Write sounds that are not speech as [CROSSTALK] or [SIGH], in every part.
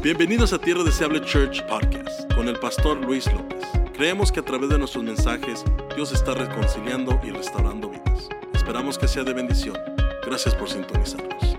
Bienvenidos a Tierra Deseable Church Podcast con el pastor Luis López. Creemos que a través de nuestros mensajes Dios está reconciliando y restaurando vidas. Esperamos que sea de bendición. Gracias por sintonizarnos.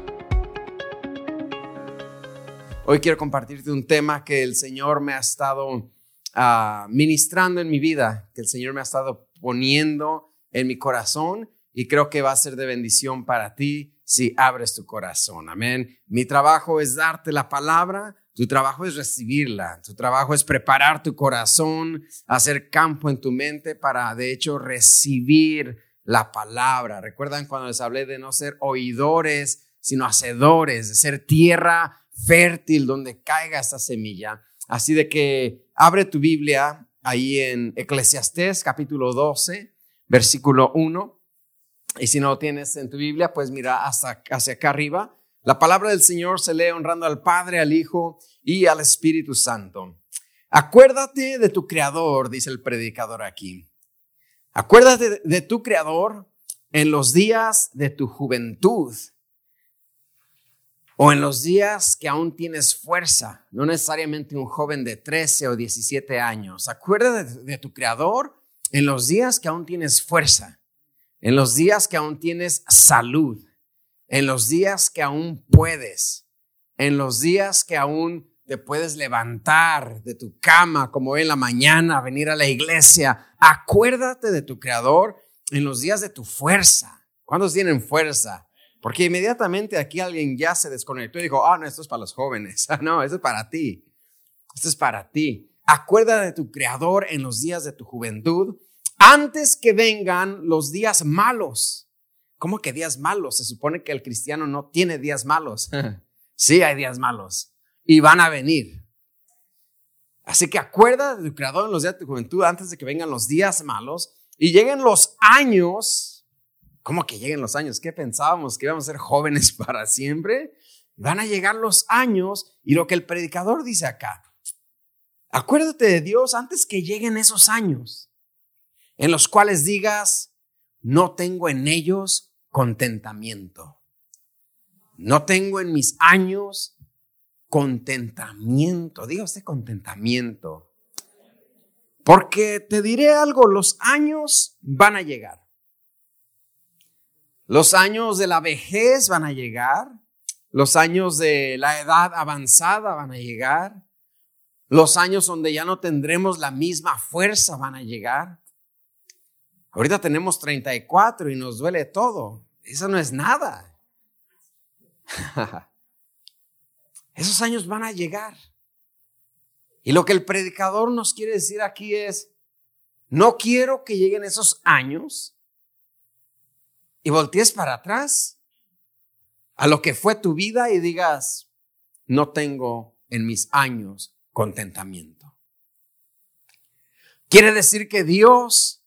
Hoy quiero compartirte un tema que el Señor me ha estado ah, ministrando en mi vida, que el Señor me ha estado poniendo en mi corazón y creo que va a ser de bendición para ti si abres tu corazón. Amén. Mi trabajo es darte la palabra, tu trabajo es recibirla, tu trabajo es preparar tu corazón, hacer campo en tu mente para, de hecho, recibir la palabra. ¿Recuerdan cuando les hablé de no ser oidores, sino hacedores, de ser tierra fértil donde caiga esta semilla? Así de que abre tu Biblia ahí en Eclesiastés capítulo 12, versículo 1. Y si no lo tienes en tu Biblia, pues mira hasta hacia acá arriba. La palabra del Señor se lee honrando al Padre, al Hijo y al Espíritu Santo. Acuérdate de tu Creador, dice el predicador aquí. Acuérdate de tu Creador en los días de tu juventud o en los días que aún tienes fuerza, no necesariamente un joven de 13 o 17 años. Acuérdate de tu Creador en los días que aún tienes fuerza, en los días que aún tienes salud, en los días que aún puedes, en los días que aún te puedes levantar de tu cama como en la mañana, venir a la iglesia. Acuérdate de tu Creador en los días de tu fuerza. ¿Cuántos tienen fuerza? Porque inmediatamente aquí alguien ya se desconectó y dijo, ah, no, esto es para los jóvenes. [LAUGHS] no, esto es para ti. Esto es para ti. Acuérdate de tu Creador en los días de tu juventud, antes que vengan los días malos. ¿Cómo que días malos? Se supone que el cristiano no tiene días malos. [LAUGHS] sí, hay días malos y van a venir. Así que acuérdate de tu creador en los días de tu juventud antes de que vengan los días malos y lleguen los años. ¿Cómo que lleguen los años? ¿Qué pensábamos? ¿Que íbamos a ser jóvenes [LAUGHS] para siempre? Van a llegar los años y lo que el predicador dice acá. Acuérdate de Dios antes que lleguen esos años en los cuales digas, no tengo en ellos contentamiento. No tengo en mis años contentamiento. Diga usted contentamiento. Porque te diré algo, los años van a llegar. Los años de la vejez van a llegar. Los años de la edad avanzada van a llegar. Los años donde ya no tendremos la misma fuerza van a llegar. Ahorita tenemos 34 y nos duele todo. Eso no es nada. [LAUGHS] Esos años van a llegar. Y lo que el predicador nos quiere decir aquí es, no quiero que lleguen esos años y voltees para atrás a lo que fue tu vida y digas, no tengo en mis años contentamiento. Quiere decir que Dios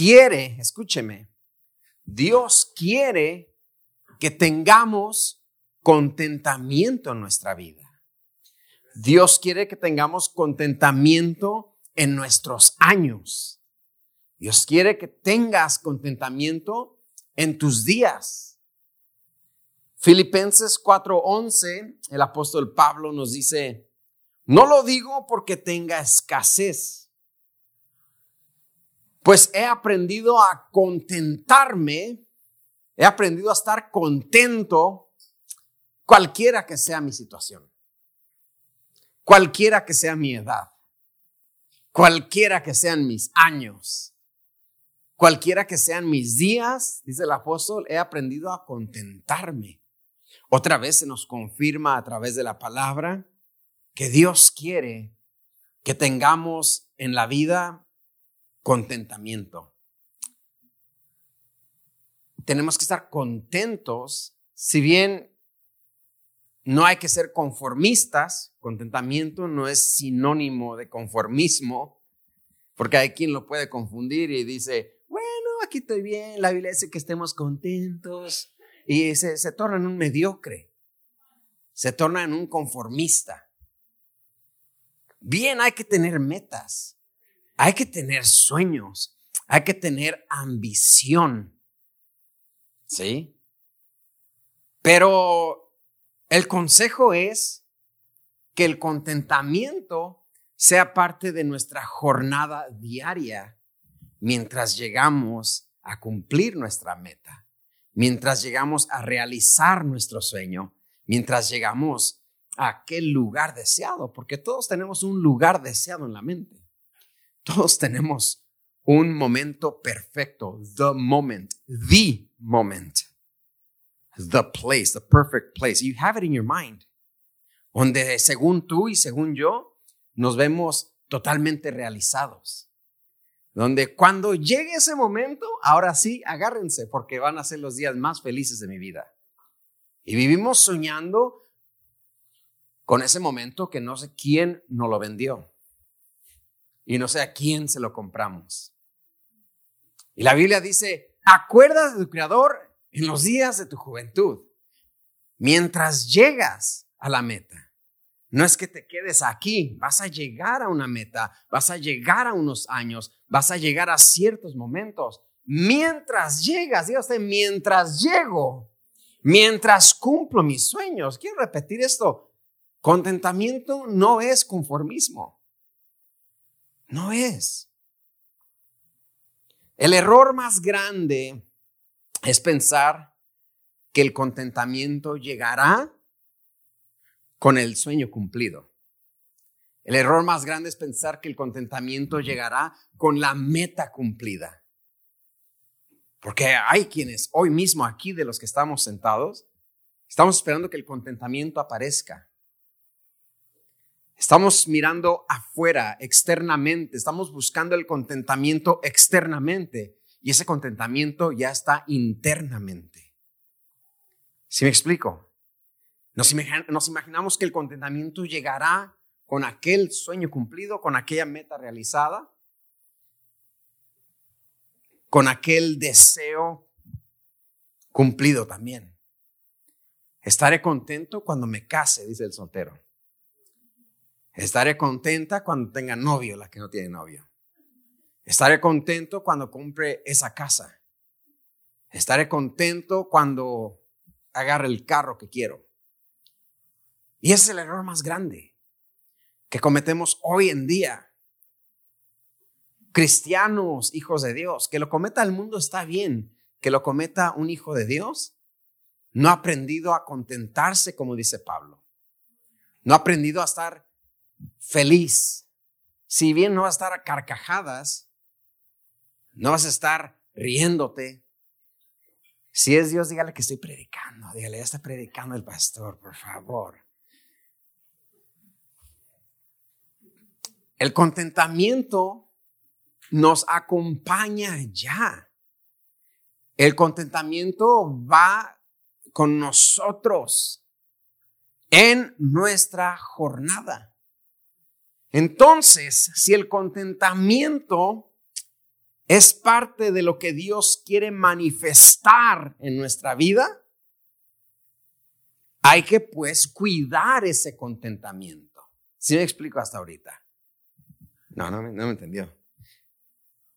quiere, escúcheme, Dios quiere que tengamos contentamiento en nuestra vida. Dios quiere que tengamos contentamiento en nuestros años. Dios quiere que tengas contentamiento en tus días. Filipenses 4:11, el apóstol Pablo nos dice, no lo digo porque tenga escasez, pues he aprendido a contentarme, he aprendido a estar contento cualquiera que sea mi situación, cualquiera que sea mi edad, cualquiera que sean mis años, cualquiera que sean mis días, dice el apóstol, he aprendido a contentarme. Otra vez se nos confirma a través de la palabra que Dios quiere que tengamos en la vida contentamiento. Tenemos que estar contentos, si bien no hay que ser conformistas. Contentamiento no es sinónimo de conformismo, porque hay quien lo puede confundir y dice, bueno, aquí estoy bien, la Biblia dice que estemos contentos. Y se, se torna en un mediocre, se torna en un conformista. Bien, hay que tener metas, hay que tener sueños, hay que tener ambición. ¿Sí? Pero el consejo es que el contentamiento sea parte de nuestra jornada diaria mientras llegamos a cumplir nuestra meta, mientras llegamos a realizar nuestro sueño, mientras llegamos a aquel lugar deseado, porque todos tenemos un lugar deseado en la mente. Todos tenemos un momento perfecto, the moment, the moment, the place, the perfect place. You have it in your mind, donde según tú y según yo nos vemos totalmente realizados. Donde cuando llegue ese momento, ahora sí, agárrense, porque van a ser los días más felices de mi vida. Y vivimos soñando con ese momento que no sé quién nos lo vendió. Y no sé a quién se lo compramos. Y la Biblia dice, acuerdas de tu Creador en los días de tu juventud, mientras llegas a la meta. No es que te quedes aquí, vas a llegar a una meta, vas a llegar a unos años, vas a llegar a ciertos momentos. Mientras llegas, diga usted, mientras llego, mientras cumplo mis sueños. Quiero repetir esto. Contentamiento no es conformismo. No es. El error más grande es pensar que el contentamiento llegará con el sueño cumplido. El error más grande es pensar que el contentamiento llegará con la meta cumplida. Porque hay quienes hoy mismo aquí de los que estamos sentados, estamos esperando que el contentamiento aparezca. Estamos mirando afuera, externamente, estamos buscando el contentamiento externamente y ese contentamiento ya está internamente. ¿Sí me explico? Nos, imaginamos que el contentamiento llegará con aquel sueño cumplido, con aquella meta realizada, con aquel deseo cumplido también. Estaré contento cuando me case, dice el soltero. Estaré contenta cuando tenga novio, la que no tiene novio. Estaré contento cuando compre esa casa. Estaré contento cuando agarre el carro que quiero. Y ese es el error más grande que cometemos hoy en día. Cristianos, hijos de Dios, que lo cometa el mundo está bien, que lo cometa un hijo de Dios, no ha aprendido a contentarse, como dice Pablo. No ha aprendido a estar feliz. Si bien no vas a estar a carcajadas, no vas a estar riéndote. Si es Dios, dígale que estoy predicando. Dígale, ya está predicando el pastor, por favor. El contentamiento nos acompaña ya. El contentamiento va con nosotros en nuestra jornada. Entonces, si el contentamiento es parte de lo que Dios quiere manifestar en nuestra vida, hay que pues cuidar ese contentamiento. Si me explico hasta ahorita? No, no, me entendió.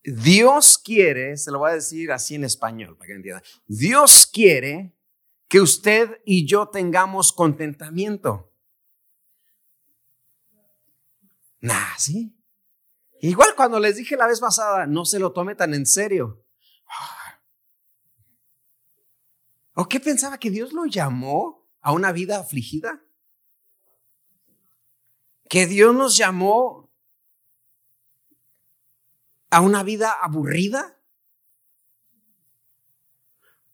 Dios quiere, se lo voy a decir así en español para que entienda. Dios quiere que usted y yo tengamos contentamiento. Nah, ¿sí? Igual cuando les dije la vez pasada, no se lo tome tan en serio. ¿O qué pensaba que Dios lo llamó a una vida afligida? Que Dios nos llamó a una vida aburrida?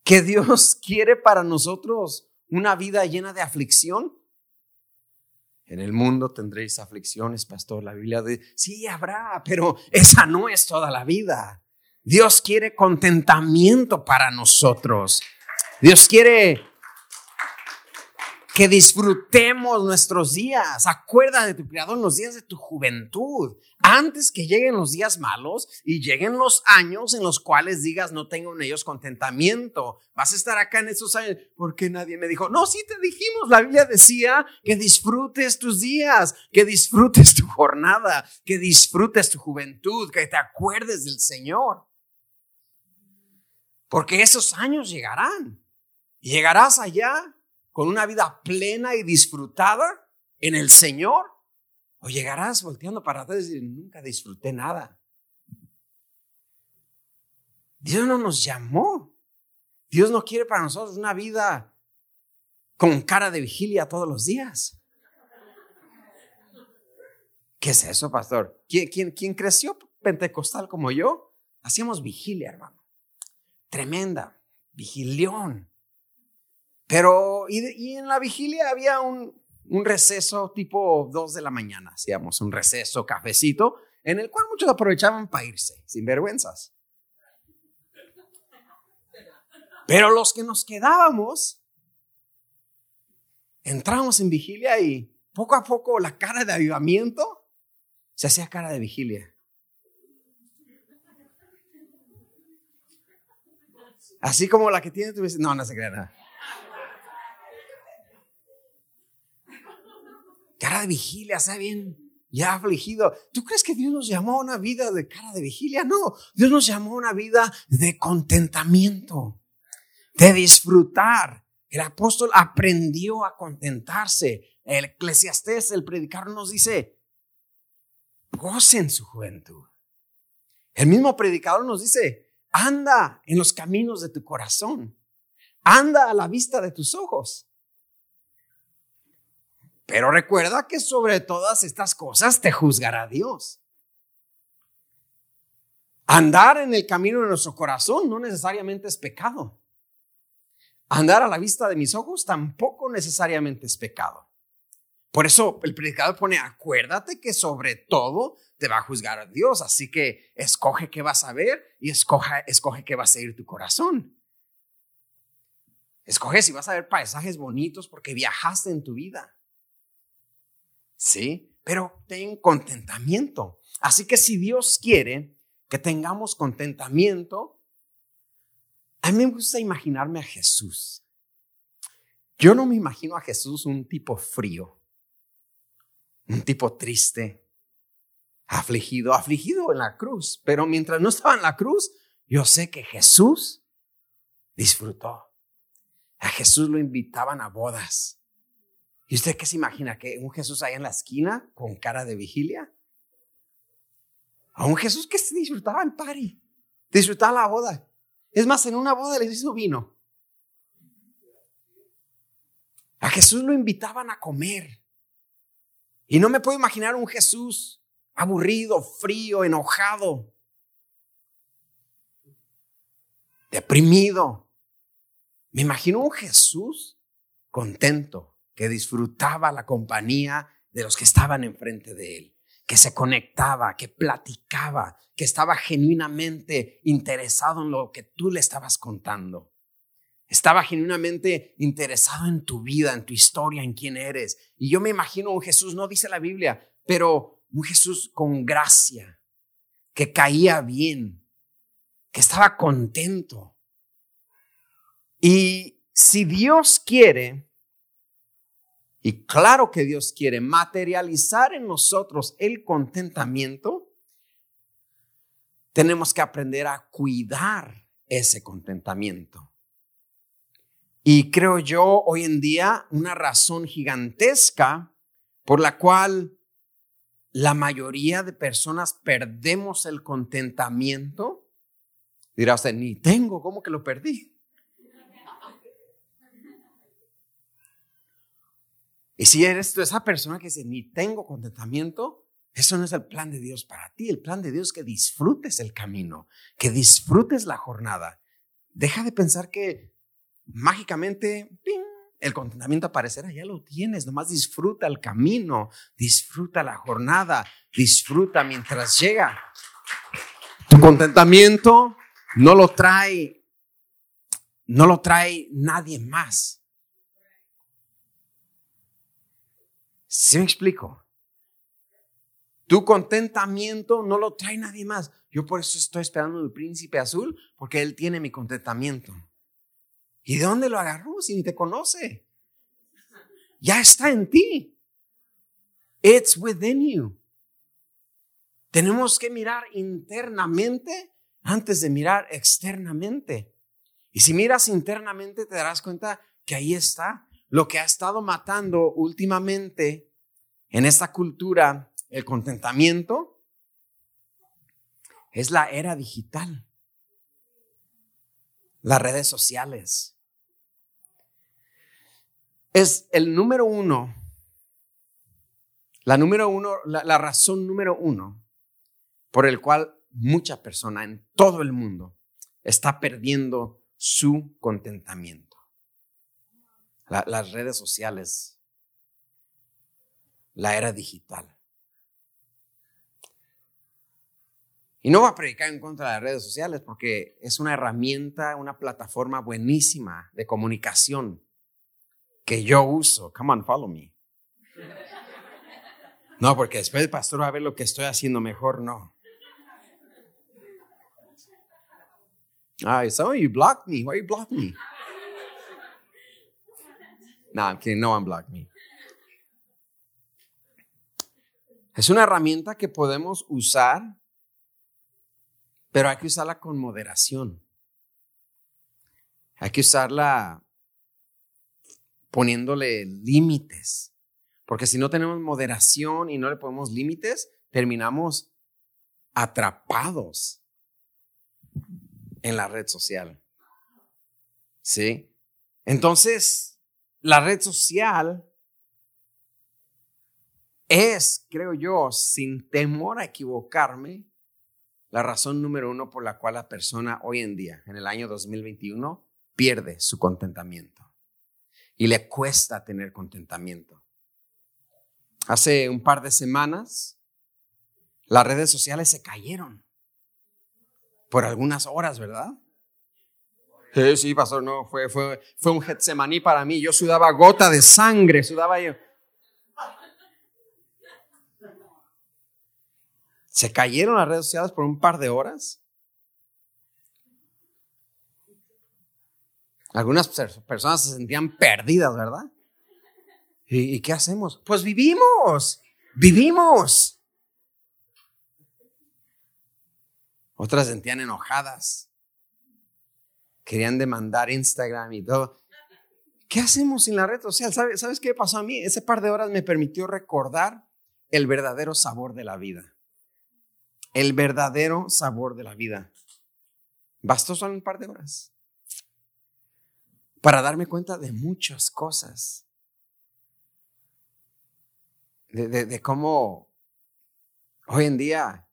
¿Que Dios quiere para nosotros una vida llena de aflicción? En el mundo tendréis aflicciones, pastor. La Biblia dice, sí, habrá, pero esa no es toda la vida. Dios quiere contentamiento para nosotros. Dios quiere que disfrutemos nuestros días. Acuerda de tu Creador en los días de tu juventud, antes que lleguen los días malos y lleguen los años en los cuales digas no tengo en ellos contentamiento. Vas a estar acá en esos años porque nadie me dijo, no, sí te dijimos, la Biblia decía que disfrutes tus días, que disfrutes tu jornada, que disfrutes tu juventud, que te acuerdes del Señor. Porque esos años llegarán. Llegarás allá con una vida plena y disfrutada en el Señor o llegarás volteando para atrás y decir, nunca disfruté nada. Dios no nos llamó. Dios no quiere para nosotros una vida con cara de vigilia todos los días. ¿Qué es eso, pastor? ¿Quién, quién, creció pentecostal como yo? Hacíamos vigilia, hermano. Tremenda. Vigilión. Pero, y, en la vigilia había un, un receso tipo 2 de la mañana. Hacíamos un receso, cafecito, en el cual muchos aprovechaban para irse, sin vergüenzas. Pero los que nos quedábamos, entramos en vigilia y poco a poco la cara de avivamiento se hacía cara de vigilia. Así como la que tiene tu No, no se crea nada. Cara de vigilia, está bien, ya afligido. ¿Tú crees que Dios nos llamó a una vida de cara de vigilia? No, Dios nos llamó a una vida de contentamiento de disfrutar. El apóstol aprendió a contentarse. El eclesiastés, el predicador nos dice, gocen su juventud. El mismo predicador nos dice, anda en los caminos de tu corazón. Anda a la vista de tus ojos. Pero recuerda que sobre todas estas cosas te juzgará Dios. Andar en el camino de nuestro corazón no necesariamente es pecado. Andar a la vista de mis ojos tampoco necesariamente es pecado. Por eso el predicador pone, acuérdate que sobre todo te va a juzgar a Dios, así que escoge qué vas a ver y escoge, escoge qué va a seguir tu corazón. Escoge si vas a ver paisajes bonitos porque viajaste en tu vida. Sí, pero ten contentamiento. Así que si Dios quiere que tengamos contentamiento, a mí me gusta imaginarme a Jesús. Yo no me imagino a Jesús un tipo frío, un tipo triste, afligido, afligido en la cruz. Pero mientras no estaba en la cruz, yo sé que Jesús disfrutó. A Jesús lo invitaban a bodas. ¿Y usted qué se imagina? ¿Que un Jesús ahí en la esquina con cara de vigilia? A un Jesús que disfrutaba el party, disfrutaba la boda. Es más, en una boda les hizo vino. A Jesús lo invitaban a comer. Y no me puedo imaginar un Jesús aburrido, frío, enojado, deprimido. Me imagino un Jesús contento, que disfrutaba la compañía de los que estaban enfrente de él que se conectaba, que platicaba, que estaba genuinamente interesado en lo que tú le estabas contando. Estaba genuinamente interesado en tu vida, en tu historia, en quién eres. Y yo me imagino un Jesús, no dice la Biblia, pero un Jesús con gracia, que caía bien, que estaba contento. Y si Dios quiere, y claro que Dios quiere materializar en nosotros el contentamiento. Tenemos que aprender a cuidar ese contentamiento. Y creo yo hoy en día una razón gigantesca por la cual la mayoría de personas perdemos el contentamiento. Dirá usted, ni tengo, ¿cómo que lo perdí? Y si eres tú esa persona que dice, ni tengo contentamiento, eso no es el plan de Dios para ti. El plan de Dios es que disfrutes el camino, que disfrutes la jornada. Deja de pensar que mágicamente el contentamiento aparecerá. Ya lo tienes, nomás disfruta el camino, disfruta la jornada, disfruta mientras llega. Tu contentamiento no lo trae, no lo trae nadie más. ¿Sí me explico? Tu contentamiento no lo trae nadie más. Yo por eso estoy esperando el príncipe azul, porque él tiene mi contentamiento. ¿Y de dónde lo agarró si ni te conoce? Ya está en ti. It's within you. Tenemos que mirar internamente antes de mirar externamente. Y si miras internamente te darás cuenta que ahí está lo que ha estado matando últimamente En esta cultura, el contentamiento es la era digital, las redes sociales. Es el número uno, la número uno, la, razón número uno por el cual mucha persona en todo el mundo está perdiendo su contentamiento. Las redes sociales, la era digital. Y no va a predicar en contra de las redes sociales porque es una herramienta, una plataforma buenísima de comunicación que yo uso. Come on, follow me. [LAUGHS] No, porque después el pastor va a ver lo que estoy haciendo mejor, no. Ay, some of you blocked me. Why you block me? No, I'm kidding. No one blocked me. Es una herramienta que podemos usar, pero hay que usarla con moderación. Hay que usarla poniéndole límites. Porque si no tenemos moderación y no le ponemos límites, terminamos atrapados en la red social. ¿Sí? Entonces, la red social es, creo yo, sin temor a equivocarme, la razón número uno por la cual la persona hoy en día, en el año 2021, pierde su contentamiento. Y le cuesta tener contentamiento. Hace un par de semanas, las redes sociales se cayeron por algunas horas, ¿verdad? Sí, sí, pastor, no, fue, fue, fue un Getsemaní para mí. Yo sudaba gota de sangre, sudaba yo. Se cayeron las redes sociales por un par de horas. Algunas personas se sentían perdidas, ¿verdad? ¿Y, ¿Y, qué hacemos? Pues vivimos, vivimos. Otras sentían enojadas. Querían demandar Instagram y todo. ¿Qué hacemos sin la red social? ¿Sabes, ¿Sabes qué pasó a mí? Ese par de horas me permitió recordar el verdadero sabor de la vida. El verdadero sabor de la vida. Bastó solo un par de horas para darme cuenta de muchas cosas. De, cómo hoy en día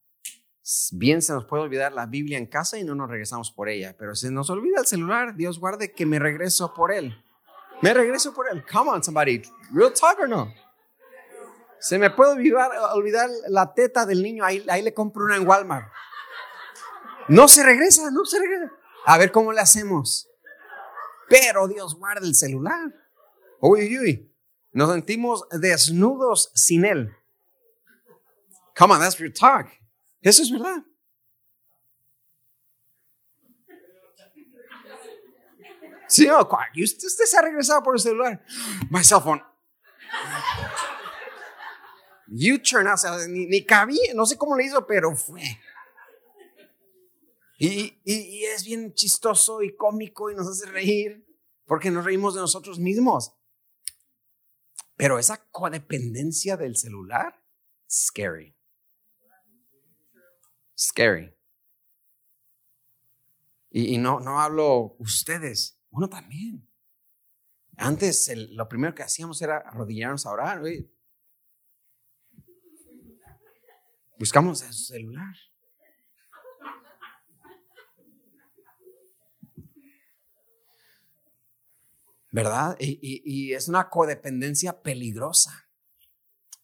bien se nos puede olvidar la Biblia en casa y no nos regresamos por ella, pero se nos olvida el celular, Dios guarde que me regreso por él. Me regreso por él. Come on, somebody. Real talk or no? Se me puede olvidar, olvidar la teta del niño, ahí, ahí le compro una en Walmart. No se regresa, no se regresa. A ver cómo le hacemos. Pero Dios guarda el celular. Uy, uy. Nos sentimos desnudos sin él. Come on, that's real talk. Eso es verdad. Sí, no, usted, usted se ha regresado por el celular. My cell phone. U-turn, o sea, ni, ni, cabía, no sé cómo le hizo, pero fue. Y, y, y, es bien chistoso y cómico y nos hace reír porque nos reímos de nosotros mismos. Pero esa codependencia del celular, scary. Scary. Y, no, no hablo ustedes, uno también. Antes lo primero que hacíamos era arrodillarnos a orar. Buscamos el celular. ¿Verdad? Y, y, es una codependencia peligrosa.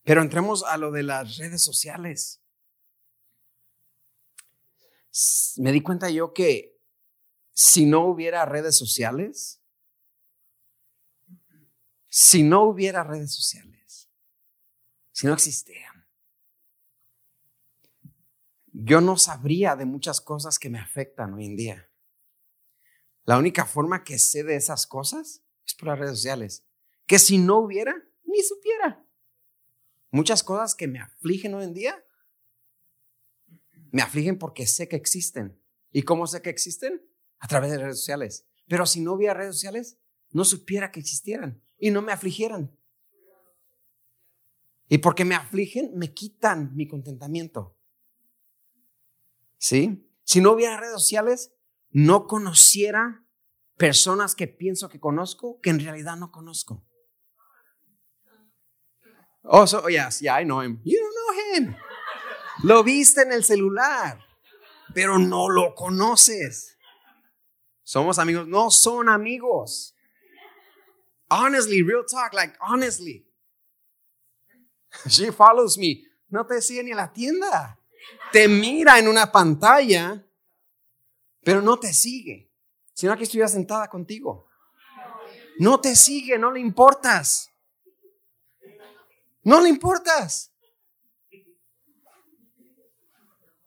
Pero entremos a lo de las redes sociales me di cuenta yo que si no hubiera redes sociales, si no hubiera redes sociales, si no existieran, yo no sabría de muchas cosas que me afectan hoy en día. La única forma que sé de esas cosas es por las redes sociales. Que si no hubiera, ni supiera. Muchas cosas que me afligen hoy en día me afligen porque sé que existen. ¿Y cómo sé que existen? A través de redes sociales. Pero si no hubiera redes sociales, no supiera que existieran y no me afligieran. Y porque me afligen, me quitan mi contentamiento. ¿Sí? Si no hubiera redes sociales, no conociera personas que pienso que conozco, que en realidad no conozco. Oh, so, yes, yeah, I know him. You don't know him. Lo viste en el celular, pero no lo conoces. Somos amigos, no son amigos. Honestly, real talk, like honestly. She follows me. No te sigue ni a la tienda. Te mira en una pantalla, pero no te sigue. Sino que estuviera sentada contigo. No te sigue, no le importas. No le importas.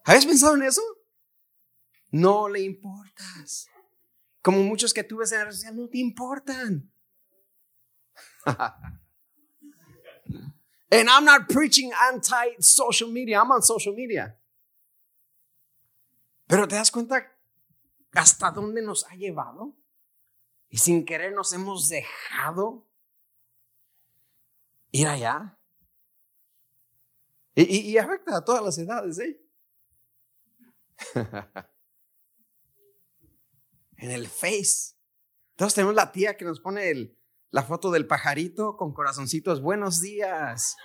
¿Habías pensado en eso? No le importas. Como muchos que tú ves en la red no te importan. [LAUGHS] And I'm not preaching anti social media, I'm on social media. Pero te das cuenta hasta dónde nos ha llevado y sin querer nos hemos dejado ir allá. Y, afecta a todas las edades, ¿eh? [LAUGHS] en el Face. Entonces tenemos la tía que nos pone el, la foto del pajarito con corazoncitos. Buenos días.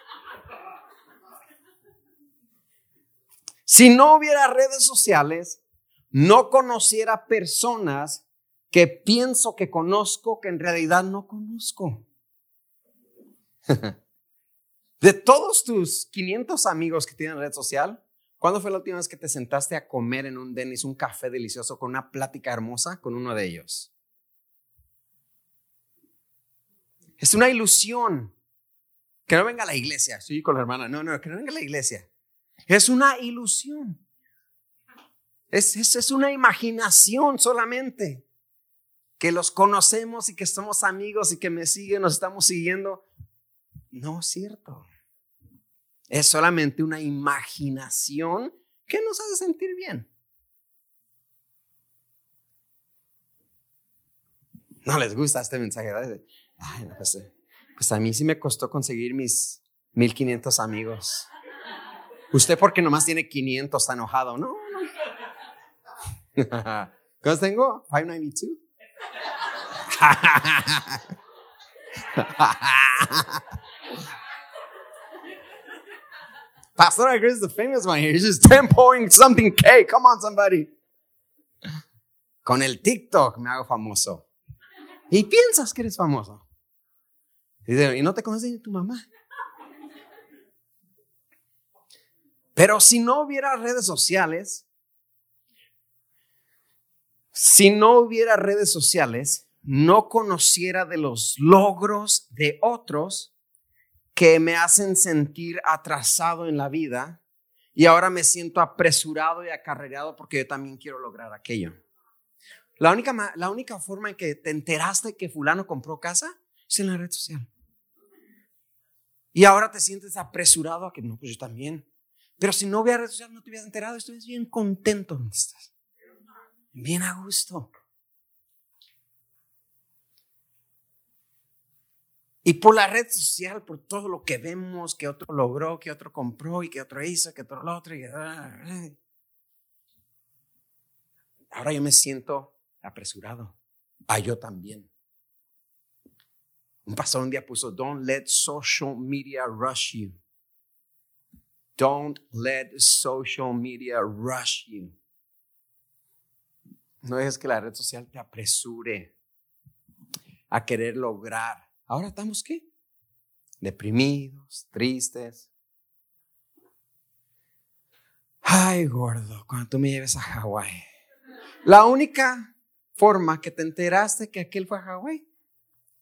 Si no hubiera redes sociales, no conociera personas que pienso que conozco que en realidad no conozco. [LAUGHS] De todos tus 500 amigos que tienen red social, ¿cuándo fue la última vez que te sentaste a comer en un Denis un café delicioso con una plática hermosa con uno de ellos? Es una ilusión. Que no venga a la iglesia. Estoy con la hermana. No, no, que no venga a la iglesia. Es una ilusión. Es, es, es una imaginación solamente. Que los conocemos y que somos amigos y que me siguen, nos estamos siguiendo. No es cierto. Es solamente una imaginación que nos hace sentir bien. No les gusta este mensaje. Ay, no, pues, pues, a mí sí me costó conseguir mis 1500 amigos. Usted porque nomás tiene 500 está enojado, ¿no? [LAUGHS] ¿Cuántos tengo? 592. [LAUGHS] Pastor I is the famous one here. He's just 10 point something K. Come on, somebody. Con el TikTok me hago famoso. Y piensas que eres famoso. Y no te conoce ni tu mamá. Pero si no hubiera redes sociales, si no hubiera redes sociales, no conociera de los logros de otros que me hacen sentir atrasado en la vida y ahora me siento apresurado y acarreado porque yo también quiero lograr aquello. La única, la única forma en que te enteraste que fulano compró casa es en la red social. Y ahora te sientes apresurado a que no, pues yo también. Pero si no hubiera red social, no te hubieras enterado, estuvieras bien contento donde estás. Bien a gusto. Y por la red social, por todo lo que vemos, que otro logró, que otro compró y que otro hizo, que otro lo otro. Ahora yo me siento apresurado. A yo también. Un pastor un día puso, don't let social media rush you. Don't let social media rush you. No dejes que la red social te apresure a querer lograr. Ahora estamos qué? Deprimidos, tristes. Ay, gordo, cuando tú me lleves a Hawái. La única forma que te enteraste que aquel fue a Hawái,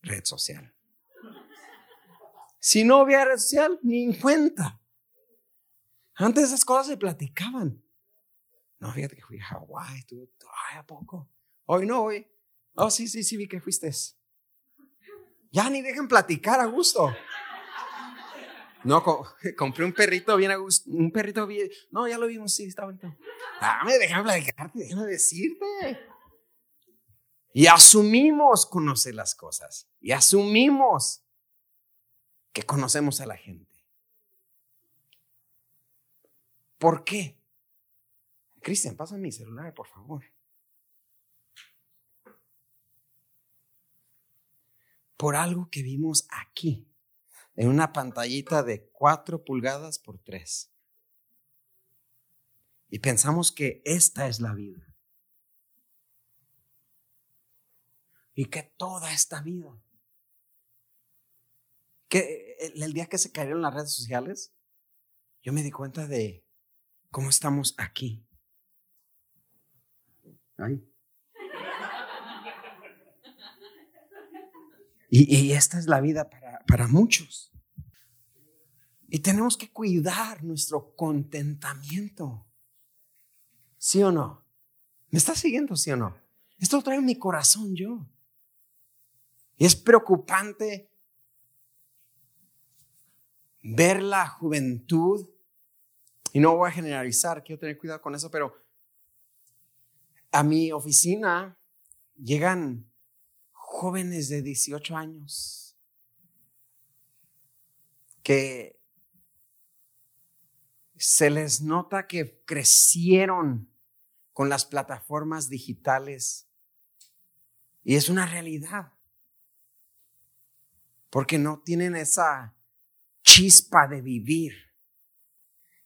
red social. Si no hubiera red social, ni en cuenta. Antes esas cosas se platicaban. No, fíjate que fui a Hawái, tú, ay, ¿a poco? Hoy no, hoy. Oh, sí, sí, sí, vi que fuiste. Ya ni dejan platicar a gusto. No, [LAUGHS] compré un perrito bien a gusto, un perrito bien. No, ya lo vimos, sí, está bonito. Ah, me dejan platicarte, déjame decirte. Y asumimos conocer las cosas. Y asumimos que conocemos a la gente. ¿Por qué? Cristian, pasa mi celular, por favor. Por algo que vimos aquí, en una pantallita de 4 pulgadas por 3. Y pensamos que esta es la vida. Y que toda esta vida. Que el día que se cayeron las redes sociales, yo me di cuenta de cómo estamos aquí. Y, esta es la vida para, para muchos. Y tenemos que cuidar nuestro contentamiento. ¿Sí o no? ¿Me está siguiendo, sí o no? Esto trae en mi corazón yo. Y es preocupante ver la juventud, y no voy a generalizar, quiero tener cuidado con eso, pero a mi oficina llegan jóvenes de 18 años que se les nota que crecieron con las plataformas digitales y es una realidad porque no tienen esa chispa de vivir,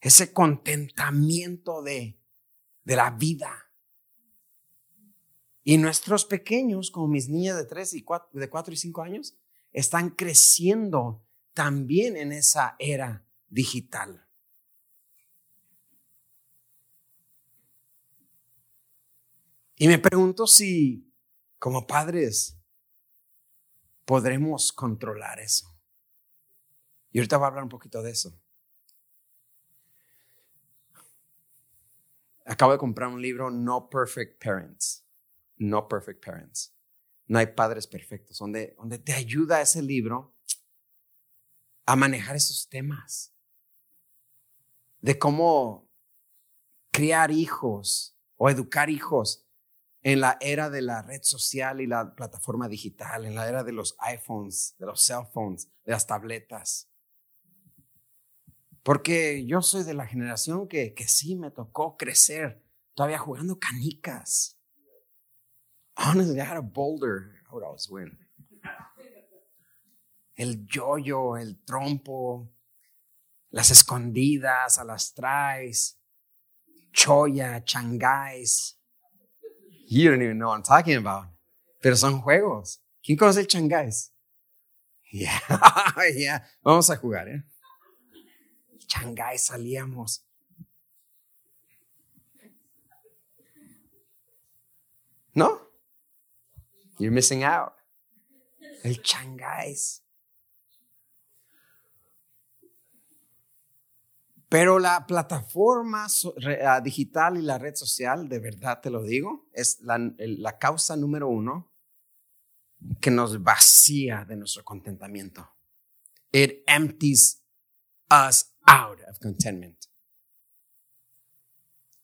ese contentamiento de, de la vida. Y nuestros pequeños, como mis niñas de 3 y 4, de 4 y 5 años, están creciendo también en esa era digital. Y me pregunto si como padres podremos controlar eso. Y ahorita voy a hablar un poquito de eso. Acabo de comprar un libro, No Perfect Parents. No Perfect Parents. No hay padres perfectos, donde, donde te ayuda ese libro a manejar esos temas. De cómo criar hijos o educar hijos en la era de la red social y la plataforma digital, en la era de los iPhones, de los cell phones, de las tabletas. Porque yo soy de la generación que, que sí me tocó crecer todavía jugando canicas. Honestly, I had a boulder. I would always win. El yoyo, el trompo, las escondidas, a las traes, choya, changáis. You don't even know what I'm talking about. Pero son juegos. ¿Quién conoce el changáis? Yeah, [LAUGHS] yeah. Vamos a jugar, ¿eh? Shanghai salíamos. ¿No? You're missing out. El Shanghai. Pero la plataforma ah, digital y la red social, de verdad te lo digo, es la, la causa número uno que nos vacía de nuestro contentamiento. It empties us out of contentment.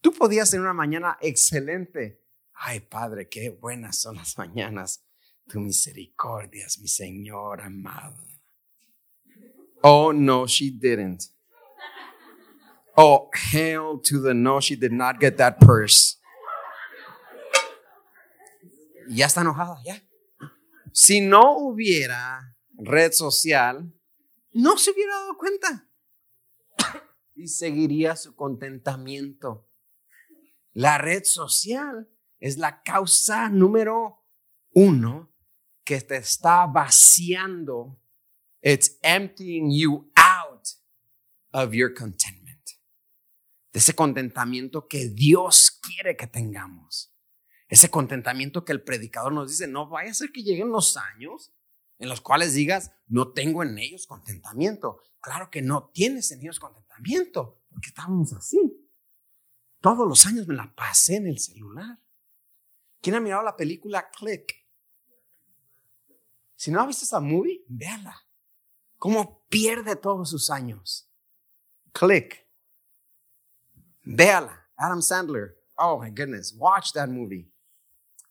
Tú podías tener una mañana excelente. Ay, Padre, qué buenas son las mañanas. Tu misericordia es mi Señor amado. Oh, no, she didn't. Oh, hail to the no, she did not get that purse. Ya está enojada, ya. Si no hubiera red social, no se hubiera dado cuenta y seguiría su contentamiento. La red social es la causa número uno que te está vaciando. It's emptying you out of your contentment. De ese contentamiento que Dios quiere que tengamos. Ese contentamiento que el predicador nos dice, no vaya a ser que lleguen los años en los cuales digas, no tengo en ellos contentamiento. Claro que no tienes en ellos contentamiento, porque estábamos así. Todos los años me la pasé en el celular. ¿Quién ha mirado la película Click? Si no ha visto esa movie, véala. ¿Cómo pierde todos sus años? Click. Véala. Adam Sandler. Oh my goodness. Watch that movie.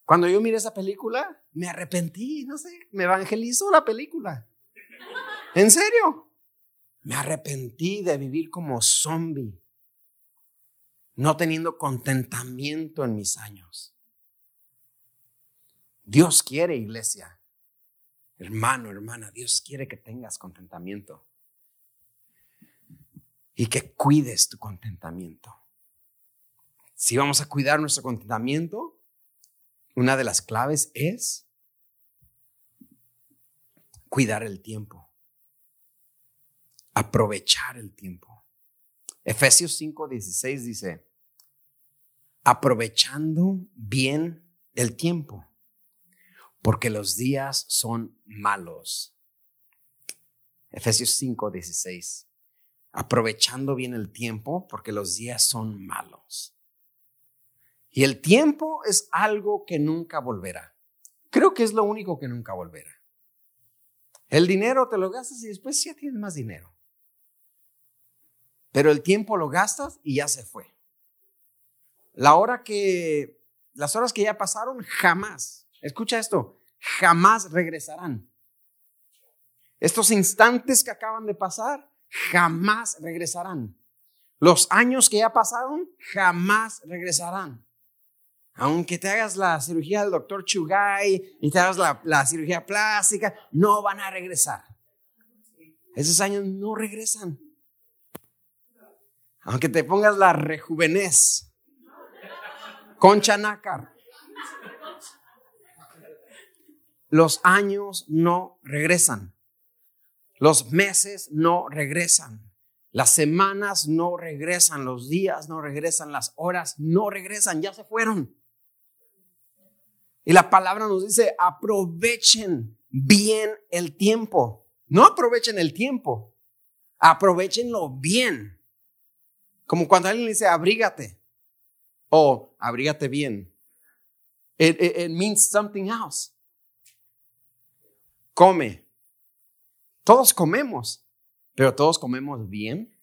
Cuando yo miré esa película, me arrepentí, no sé, me evangelizó la película. ¿En serio? Me arrepentí de vivir como zombie. no teniendo contentamiento en mis años. Dios quiere, iglesia, hermano, hermana, Dios quiere que tengas contentamiento y que cuides tu contentamiento. Si vamos a cuidar nuestro contentamiento, una de las claves es cuidar el tiempo, aprovechar el tiempo. Efesios 5:16 dice, aprovechando bien el tiempo, porque los días son malos. Efesios 5:16, aprovechando bien el tiempo, porque los días son malos. Y el tiempo es algo que nunca volverá. Creo que es lo único que nunca volverá. El dinero te lo gastas y después ya tienes más dinero. Pero el tiempo lo gastas y ya se fue. La hora que, las horas que ya pasaron, jamás, escucha esto, jamás regresarán. Estos instantes que acaban de pasar, jamás regresarán. Los años que ya pasaron, jamás regresarán. Aunque te hagas la cirugía del doctor Chugay y te hagas la, la cirugía plástica, no van a regresar. Esos años no regresan. Aunque te pongas la rejuvenez, Concha Nácar. Los años no regresan. Los meses no regresan. Las semanas no regresan. Los días no regresan. Las horas no regresan. Ya se fueron. Y la palabra nos dice, aprovechen bien el tiempo. No aprovechen el tiempo. Aprovechenlo bien. Como cuando alguien dice, abrígate o abrígate bien. It, means something else. Come. Todos comemos, pero todos comemos bien.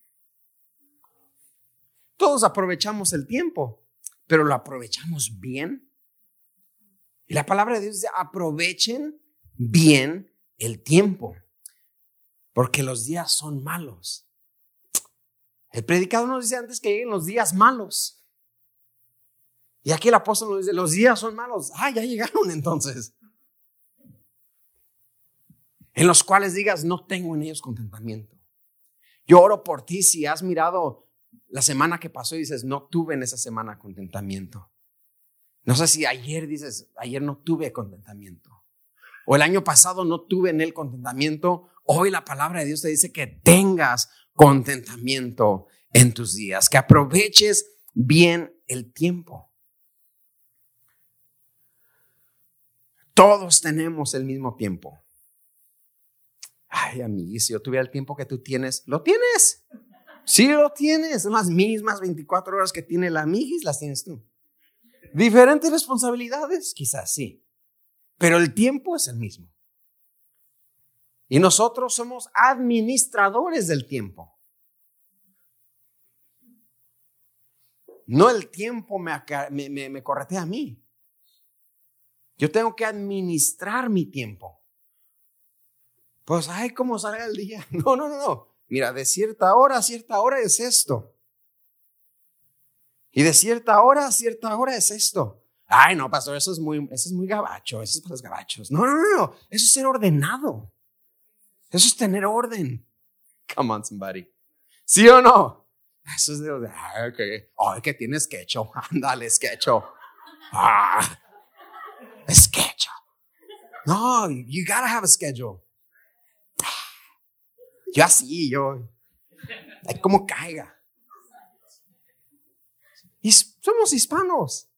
Todos aprovechamos el tiempo, pero lo aprovechamos bien. Y la palabra de Dios dice, aprovechen bien el tiempo, porque los días son malos. El predicador nos dice antes que lleguen los días malos. Y aquí el apóstol nos dice, los días son malos. Ah, ya llegaron entonces. En los cuales digas, no tengo en ellos contentamiento. Yo oro por ti si has mirado la semana que pasó y dices, no tuve en esa semana contentamiento. No sé si ayer dices, ayer no tuve contentamiento. O el año pasado no tuve en él contentamiento. Hoy la palabra de Dios te dice que tengas contentamiento en tus días, que aproveches bien el tiempo. Todos tenemos el mismo tiempo. Ay, amigo, si yo tuviera el tiempo que tú tienes, ¿lo tienes? Sí, lo tienes. Son las mismas 24 horas que tiene la amiguis, las tienes tú. Diferentes responsabilidades, quizás sí. Pero el tiempo es el mismo. Y nosotros somos administradores del tiempo. No el tiempo me, me, me a mí. Yo tengo que administrar mi tiempo. Pues, ay, cómo salga el día. [LAUGHS] No, no, no, no. Mira, de cierta hora a cierta hora es esto. Y de cierta hora a cierta hora es esto. Ay, no, pastor, eso es muy, eso es muy gabacho, eso es para los gabachos. No, no, no, no. Eso es ser ordenado. Eso es tener orden. Come on, somebody. ¿Sí o no? Eso es de, ah, ok. Ay, que tienes sketcho. [LAUGHS] Ándale, sketcho. Ah, schedule. No, you gotta have a schedule. Yo así, yo. Hay como caiga. Y somos hispanos.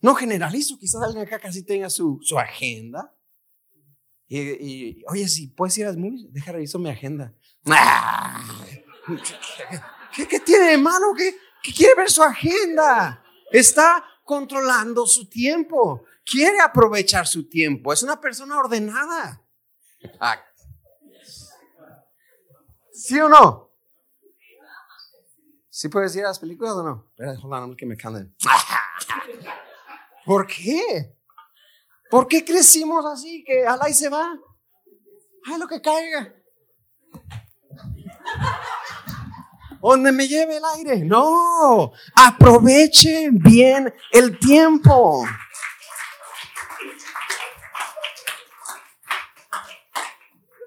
No generalizo, quizás alguien acá casi tenga su, su agenda. Y, oye, si puedes ir a las deja reviso mi agenda. [LAUGHS] ¿Qué, qué, tiene de malo? ¿Qué, ¿Qué quiere ver su agenda? Está controlando su tiempo. Quiere aprovechar su tiempo. Es una persona ordenada. ¿Sí o no? ¿Sí puedes ir a las películas o no? Espera, que me canden. ¿Por qué? ¿Por qué crecimos así? Que al y se va. Ay, lo que caiga. donde me lleve el aire. No, aproveche bien el tiempo.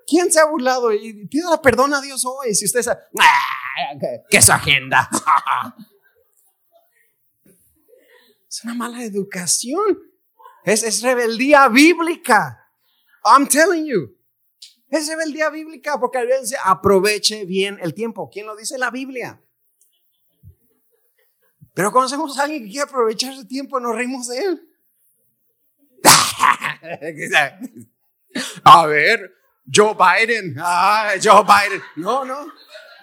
¿Quién se ha burlado? Y pida perdón a Dios hoy. Si usted sabe, ¿qué es agenda? [LAUGHS] es una mala educación. Es, es rebeldía bíblica. I'm telling you. Es rebeldía bíblica porque dice aproveche bien el tiempo. ¿Quién lo dice? La Biblia. Pero conocemos a alguien que quiere aprovechar su tiempo y nos reímos de él. [LAUGHS] a ver, Joe Biden. Joe Biden. No, no,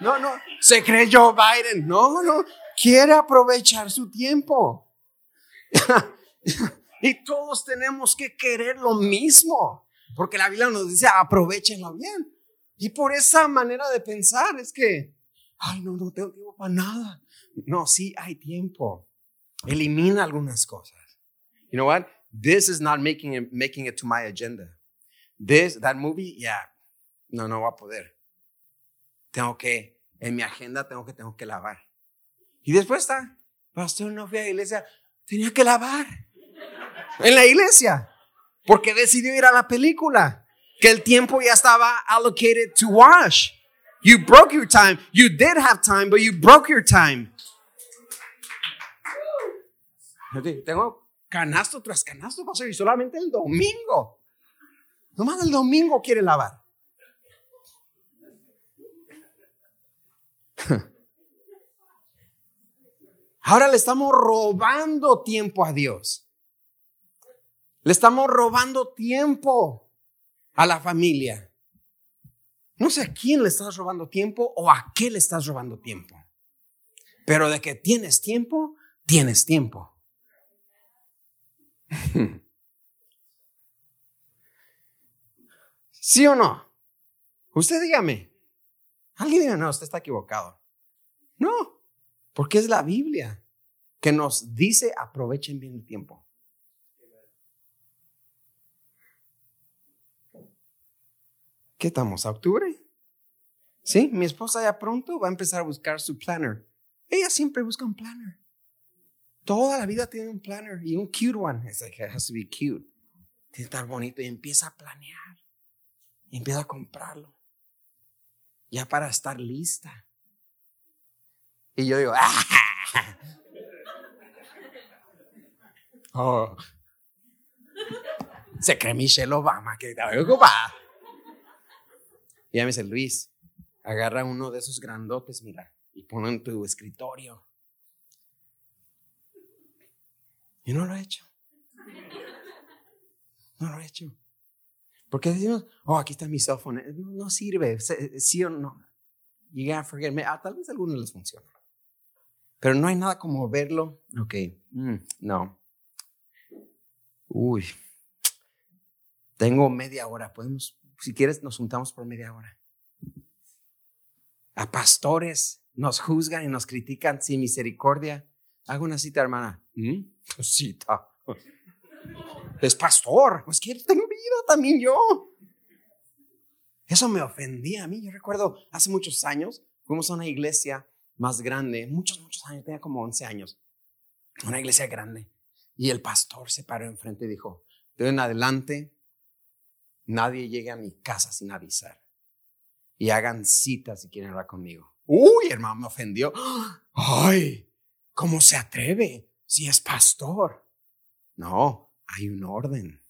no, no. Se cree Joe Biden. No, no. Quiere aprovechar su tiempo. [LAUGHS] y todos tenemos que querer lo mismo. Porque la Biblia nos dice, aprovechenlo bien. Y por esa manera de pensar es que, ay, no, no tengo tiempo para nada. No, sí hay tiempo. Elimina algunas cosas. You know what? This is not making it, making it to my agenda. This, that movie, yeah, no, no va a poder. Tengo que, en mi agenda tengo que, tengo que lavar. Y después está, pastor, no fui a la iglesia, tenía que lavar. En la iglesia. Porque decidió ir a la película. Que el tiempo ya estaba allocated to wash. You broke your time. You did have time, but you broke your time. Tengo canasto tras canasto, pastor, y solamente el domingo. Nomás el domingo quiere lavar. [LAUGHS] Ahora le estamos robando tiempo a Dios. Le estamos robando tiempo a la familia. No sé a quién le estás robando tiempo o a qué le estás robando tiempo. Pero de que tienes tiempo, tienes tiempo. [LAUGHS] ¿Sí o no? Usted dígame. Alguien diga, no, usted está equivocado. No, porque es la Biblia que nos dice aprovechen bien el tiempo. ¿Qué estamos? ¿A octubre? Sí, mi esposa ya pronto va a empezar a buscar su planner. Ella siempre busca un planner. Toda la vida tiene un planner y un cute one. Es like, it has to be cute. Tiene que estar bonito y empieza a planear. Y a comprarlo. Ya para estar lista. Y yo digo, ¡ah! [LAUGHS] Oh. Se cree Michelle Obama que está ocupada. Y ya me dice, Luis, agarra uno de esos grandotes, mira, y ponlo en tu escritorio. Y no lo he hecho. No lo he hecho. Porque decimos, oh, aquí está mi cell phone. No, sirve, sí o no. You gotta forget. Ah, tal vez a algunos les funciona. Pero no hay nada como verlo. Ok, mm, no. Uy, tengo media hora. Podemos si quieres, nos juntamos por media hora. A pastores nos juzgan y nos critican sin misericordia. Hago una cita, hermana. ¿Mm? Cita. Es pastor. Pues que tengo vida también yo. Eso me ofendía a mí. Yo recuerdo hace muchos años, fuimos a una iglesia más grande, muchos, muchos años, tenía como 11 años. Una iglesia grande. Y el pastor se paró enfrente y dijo, de en adelante nadie llegue a mi casa sin avisar. Y hagan citas si quieren hablar conmigo. Uy, hermano, me ofendió. Ay, ¿cómo se atreve si es pastor? No, hay un orden.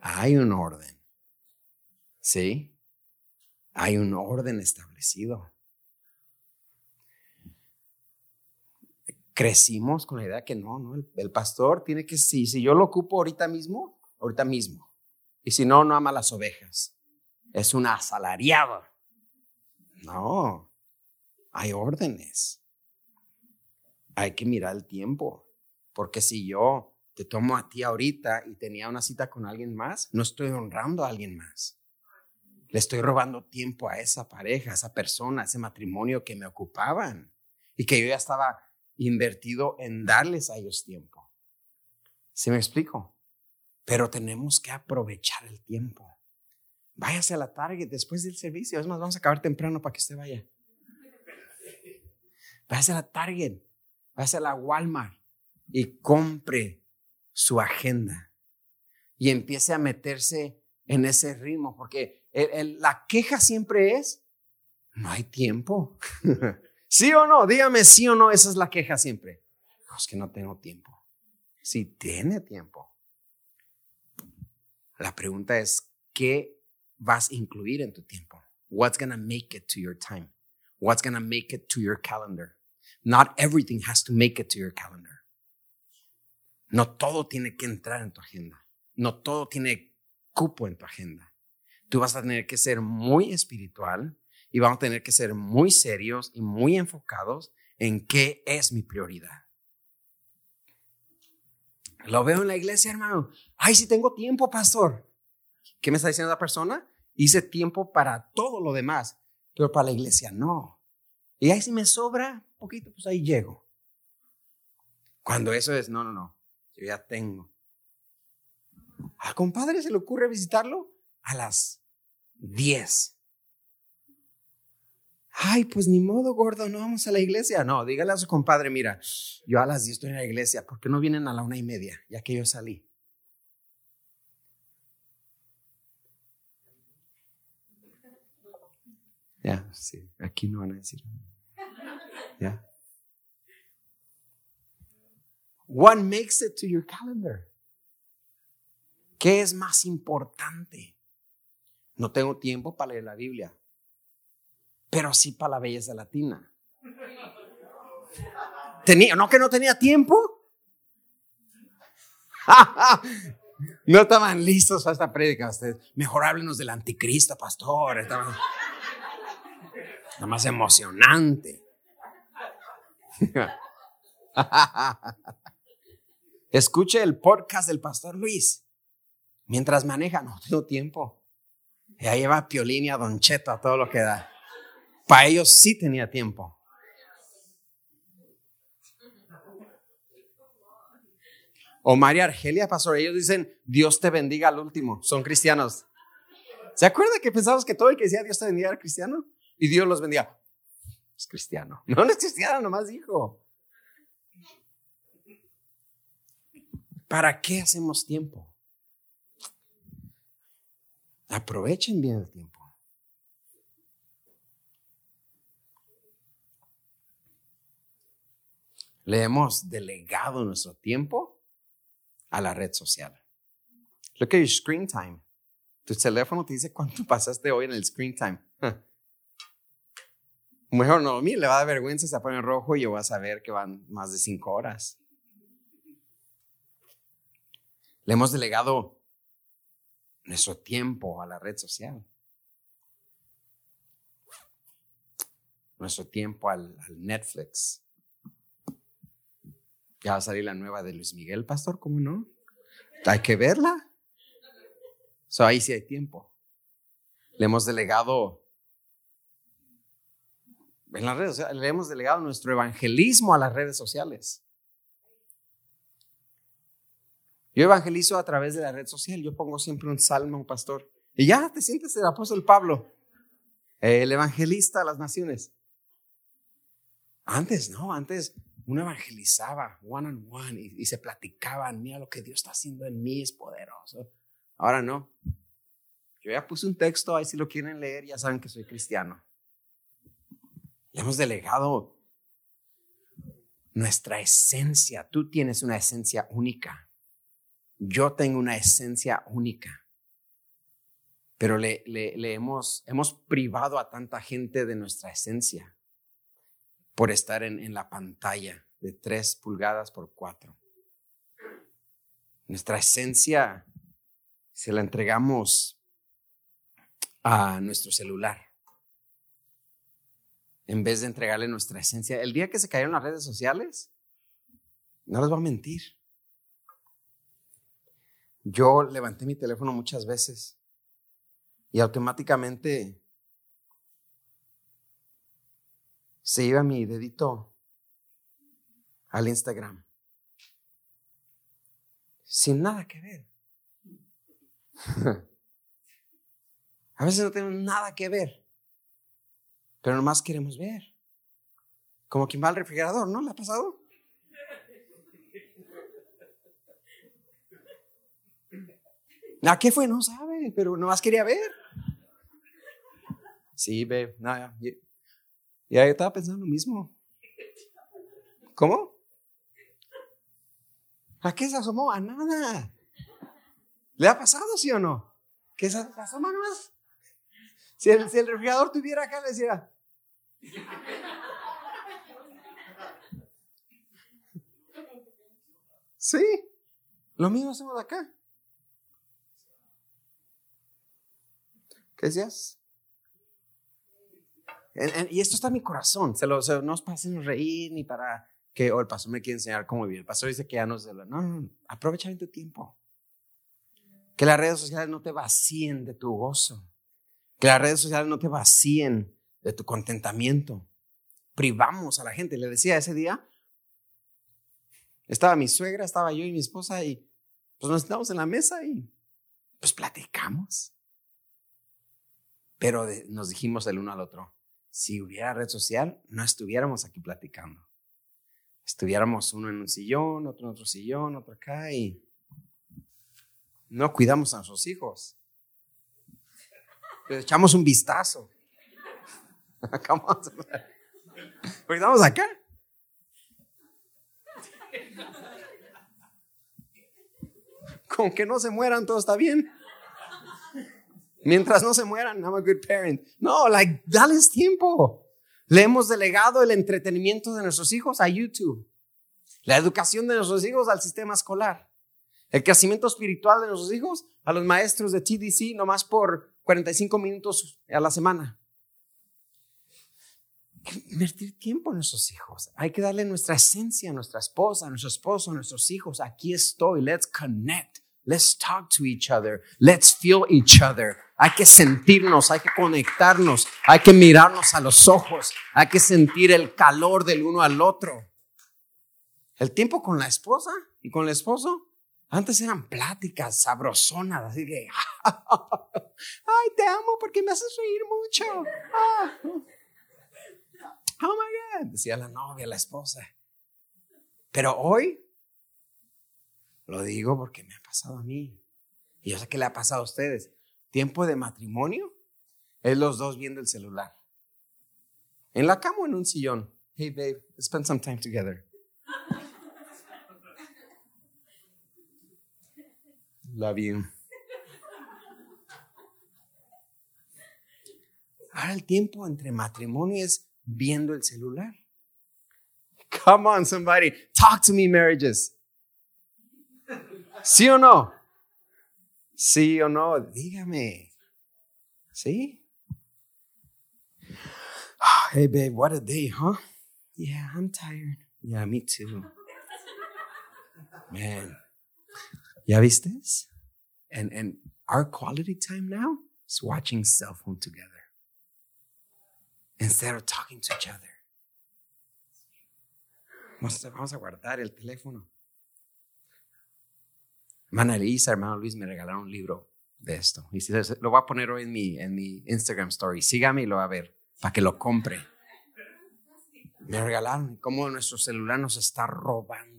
Hay un orden. ¿Sí? Hay un orden establecido. Crecimos con la idea que no, no, el, pastor tiene que, si, si yo lo ocupo ahorita mismo, ahorita mismo, y si no, no ama las ovejas. Es un asalariado. No, hay órdenes. Hay que mirar el tiempo. Porque si yo te tomo a ti ahorita y tenía una cita con alguien más, no estoy honrando a alguien más. Le estoy robando tiempo a esa pareja, a esa persona, a ese matrimonio que me ocupaban y que yo ya estaba invertido en darles a ellos tiempo. ¿Sí me explico? Pero tenemos que aprovechar el tiempo. Váyase a la tarde después del servicio. Es más, vamos a acabar temprano para que usted vaya. Vaya a la Target, vaya a la Walmart y compre su agenda y empiece a meterse en ese ritmo, porque la queja siempre es, no hay tiempo. [LAUGHS] ¿Sí o no? Dígame sí o no, esa es la queja siempre. es que no tengo tiempo. Si tiene tiempo. La pregunta es, ¿qué vas a incluir en tu tiempo? What's going to make it to your time? What's going to make it to your calendar? Not everything has to make it to your calendar. No todo tiene que entrar en tu agenda. No todo tiene cupo en tu agenda. Tú vas a tener que ser muy espiritual y vamos a tener que ser muy serios y muy enfocados en qué es mi prioridad. Lo veo en la iglesia, hermano. Ay, si tengo tiempo, pastor. ¿Qué me está diciendo la persona? Hice tiempo para todo lo demás, pero para la iglesia no. Y ahí si me sobra poquito, pues ahí llego. Cuando eso es, no, no, no, yo ya tengo. Al compadre se le ocurre visitarlo a las 10. Ay, pues ni modo, gordo, no vamos a la iglesia. No, dígale a su compadre, mira, yo a las 10 estoy en la iglesia, ¿por qué no vienen a la una y media, ya que yo salí? Ya, sí, aquí no van a decir. Ya. What makes it to your calendar? ¿Qué es más importante? No tengo tiempo para leer la Biblia pero sí para la belleza latina. Tenía, no que no tenía tiempo. [LAUGHS] no estaban listos para esta prédica. Mejor háblenos del anticristo, pastor. Estaba más emocionante. [LAUGHS] Escuche el podcast del pastor Luis. Mientras maneja, no tengo tiempo. Ya lleva Piolín y a Don Cheto todo lo que da. Para ellos sí tenía tiempo. O María Argelia, pastor, ellos dicen, Dios te bendiga al último. Son cristianos. ¿Se acuerda que pensamos que todo el que decía Dios te bendiga era cristiano? Y Dios los bendiga. Es cristiano. [LAUGHS] No, no es cristiano, nomás dijo. ¿Para qué hacemos tiempo? Aprovechen bien el tiempo. le hemos delegado nuestro tiempo a la red social. Look at your screen time. Tu teléfono te dice cuánto [LAUGHS] pasaste hoy en el screen time. [LAUGHS] Mejor no, mire, le va a dar vergüenza, se pone rojo y yo voy a saber que van más de cinco horas. Le hemos delegado nuestro tiempo a la red social. Nuestro tiempo al, Netflix, ya va a salir la nueva de Luis Miguel, pastor, ¿cómo no? Hay que verla. So, ahí sí hay tiempo. Le hemos delegado en las redes sociales, le hemos delegado nuestro evangelismo a las redes sociales. Yo evangelizo a través de la red social. Yo pongo siempre un salmo, pastor. Y ya te sientes el apóstol Pablo, el evangelista a las naciones. Antes, no, antes uno evangelizaba one on one y, se platicaban, mira lo que Dios está haciendo en mí es poderoso. Ahora no. Yo ya puse un texto, ahí si lo quieren leer ya saben que soy cristiano. Le hemos delegado nuestra esencia. Tú tienes una esencia única. Yo tengo una esencia única. Pero le, hemos privado a tanta gente de nuestra esencia por estar en, la pantalla de 3 pulgadas por 4. Nuestra esencia se la entregamos a nuestro celular. En vez de entregarle nuestra esencia. El día que se cayeron las redes sociales, no les voy a mentir. Yo levanté mi teléfono muchas veces y automáticamente se iba mi dedito al Instagram. Sin nada que ver. [LAUGHS] A veces no tenemos nada que ver, pero nomás queremos ver. Como quien va al refrigerador, ¿no? ¿Le ha pasado? ¿A qué fue? No sabe, pero no más quería ver. Sí, ve, nada. Ya, ya estaba pensando lo mismo. ¿Cómo? ¿A qué se asomó? A nada. ¿Le ha pasado, sí o no? ¿Qué se asoma más? Si el, si el refrigerador tuviera acá, le decía. [LAUGHS] Sí, lo mismo hacemos acá. ¿Qué decías? y esto está en mi corazón. Se lo, no es para hacernos reír ni para que oh, el pastor me quiere enseñar cómo vivir. El pastor dice que ya no se lo. No, no, aprovecha bien tu tiempo. Que las redes sociales no te vacíen de tu gozo. Que las redes sociales no te vacíen de tu contentamiento. Privamos a la gente. Le decía ese día, estaba mi suegra, estaba yo y mi esposa y pues nos sentamos en la mesa y pues platicamos. Pero nos dijimos el uno al otro, si hubiera red social, no estuviéramos aquí platicando. Estuviéramos uno en un sillón, otro en otro sillón, otro acá y no cuidamos a nuestros hijos. Les echamos un vistazo. [LAUGHS] Porque estamos acá. Con que no se mueran, todo está bien. Mientras no se mueran, I'm a good parent. No, like, dales tiempo. Le hemos delegado el entretenimiento de nuestros hijos a YouTube. La educación de nuestros hijos al sistema escolar. El crecimiento espiritual de nuestros hijos a los maestros de TDC, nomás por 45 minutos a la semana. Invertir tiempo en nuestros hijos. Hay que darle nuestra esencia a nuestra esposa, a nuestro esposo, a nuestros hijos. Aquí estoy. Let's connect. Let's talk to each other. Let's feel each other. Hay que sentirnos, hay que conectarnos, hay que mirarnos a los ojos, hay que sentir el calor del uno al otro. El tiempo con la esposa y con el esposo, antes eran pláticas sabrosonas, así que, [LAUGHS] ay, te amo porque me haces reír mucho. Ah. Oh my God, decía la novia, la esposa. Pero hoy, lo digo porque me pasado a mí. Y yo sé que le ha pasado a ustedes tiempo de matrimonio es los dos viendo el celular. En la cama o en un sillón. Hey, babe, spend some time together. Love you. Ahora el tiempo entre matrimonio es viendo el celular. Come on, somebody. Talk to me, marriages. ¿Sí o no? ¿Sí o no? Dígame. ¿Sí? Hey, babe, what a day, huh? Yeah, I'm tired. Yeah, me too. Man. ¿Ya viste? And, and our quality time now is watching cell phone together instead of talking to each other. Vamos a guardar el teléfono. Hermana Elisa, hermano Luis me regalaron un libro de esto. Y lo voy a poner hoy en mi, en mi Instagram story. Sígame y lo va a ver para que lo compre. Me regalaron cómo nuestro celular nos está robando.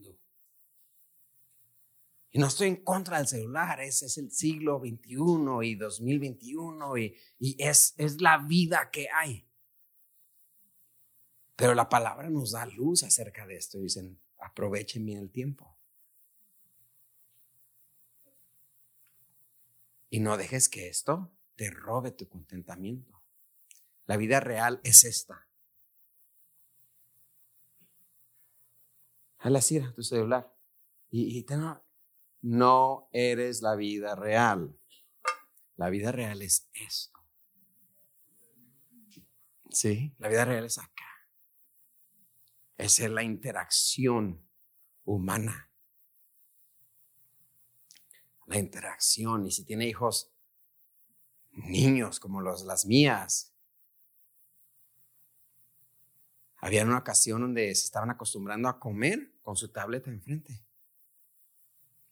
Y no estoy en contra del celular, ese es el siglo XXI y 2021 y, y es, es la vida que hay. Pero la palabra nos da luz acerca de esto. Dicen, aprovechen bien el tiempo. Y no dejes que esto te robe tu contentamiento. La vida real es esta. A tu celular. Y, no eres la vida real. La vida real es esto. Sí, la vida real es acá. Esa es la interacción humana la interacción. Y si tiene hijos, niños como los, las mías. Había una ocasión donde se estaban acostumbrando a comer con su tableta enfrente.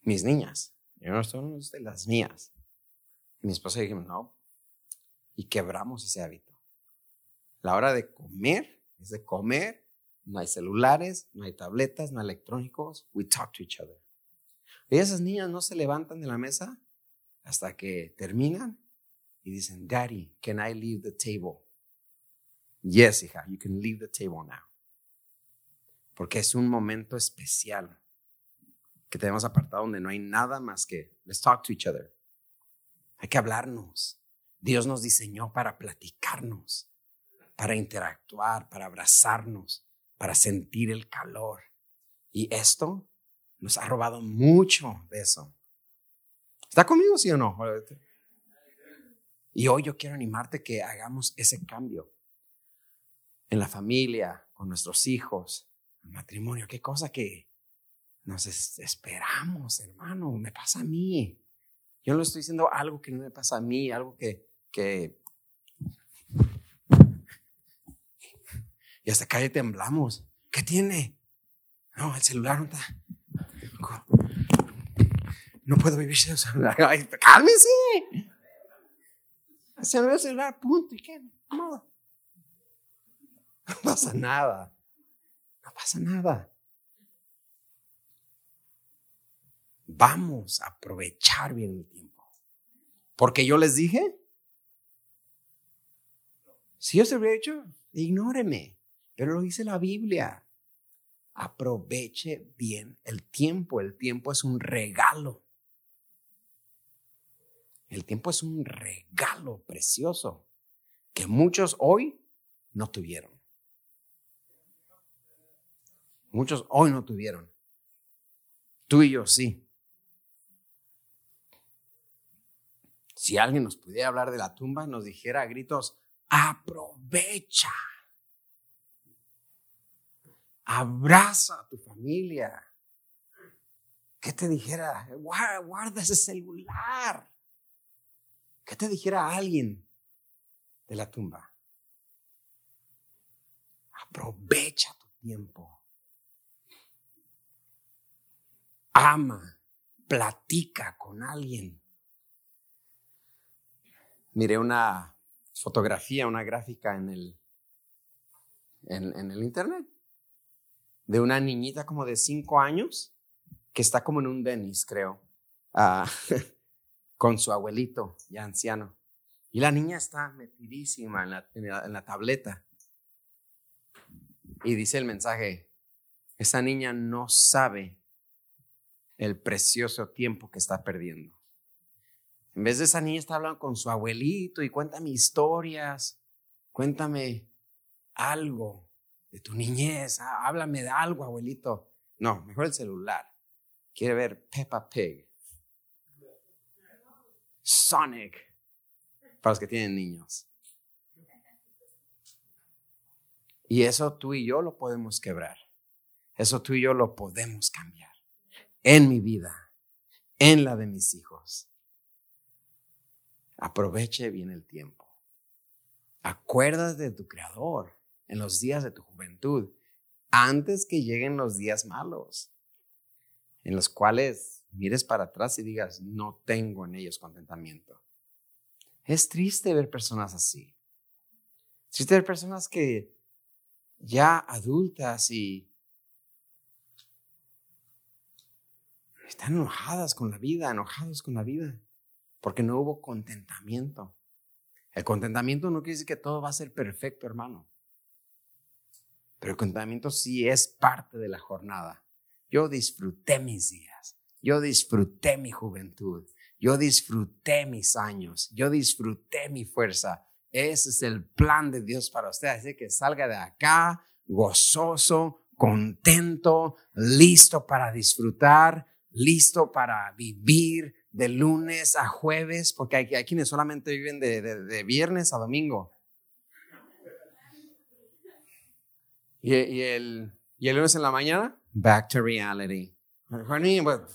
Mis niñas. Yo no son de las mías. Y mi esposa dijo, no. Y quebramos ese hábito. La hora de comer es de comer no hay celulares, no hay tabletas, no hay electrónicos. We talk to each other. Esas niñas no se levantan de la mesa hasta que terminan y dicen, Daddy, can I leave the table? Yes, hija, you can leave the table now. Porque es un momento especial que tenemos apartado donde no hay nada más que let's talk to each other. Hay que hablarnos. Dios nos diseñó para platicarnos, para interactuar, para abrazarnos, para sentir el calor. Y esto nos ha robado mucho de eso. ¿Está conmigo, sí o no? Y hoy yo quiero animarte que hagamos ese cambio en la familia, con nuestros hijos, el matrimonio. Qué cosa que nos esperamos, hermano. Me pasa a mí. Yo no estoy diciendo algo que no me pasa a mí, algo que, que... Y hasta acá temblamos. ¿Qué tiene? No, el celular no está. No puedo vivir sin el celular. cálmese. Se me el celular, punto. ¿Y qué? No. No pasa nada. No pasa nada. Vamos a aprovechar bien el tiempo. Porque yo les dije, si yo se hubiera hecho, ignóreme. Pero lo dice la Biblia. Aproveche bien el tiempo. El tiempo es un regalo. El tiempo es un regalo precioso que muchos hoy no tuvieron. Muchos hoy no tuvieron. Tú y yo sí. Si alguien nos pudiera hablar de la tumba, nos dijera a gritos, aprovecha. Abraza a tu familia. ¿Qué te dijera? Guarda ese celular. ¿Qué te dijera alguien de la tumba? Aprovecha tu tiempo. ama, platica con alguien. Miré una fotografía, una gráfica en el, en, el internet de una niñita como de cinco años que está como en un Denis, creo, ah, [LAUGHS] con su abuelito ya anciano. Y la niña está metidísima en la, en la tableta. Y dice el mensaje, esa niña no sabe el precioso tiempo que está perdiendo. En vez de esa niña está hablando con su abuelito y cuéntame historias, cuéntame algo de tu niñez, ah, háblame de algo, abuelito. No, mejor el celular. Quiere ver Peppa Pig. Sonic, para los que tienen niños. Y eso tú y yo lo podemos quebrar. Eso tú y yo lo podemos cambiar en mi vida, en la de mis hijos. Aproveche bien el tiempo. Acuérdate de tu Creador en los días de tu juventud, antes que lleguen los días malos, en los cuales mires para atrás y digas, no tengo en ellos contentamiento. Es triste ver personas así. Es triste ver personas que ya adultas y están enojadas con la vida, enojados con la vida, porque no hubo contentamiento. El contentamiento no quiere decir que todo va a ser perfecto, hermano. Pero el contentamiento sí es parte de la jornada. Yo disfruté mis días, yo disfruté mi juventud, yo disfruté mis años, yo disfruté mi fuerza. Ese es el plan de Dios para usted. Así que salga de acá gozoso, contento, listo para disfrutar listo para vivir de lunes a jueves, porque hay, quienes solamente viven de, viernes a domingo. Y, el, y el lunes en la mañana, back to reality. Honey, but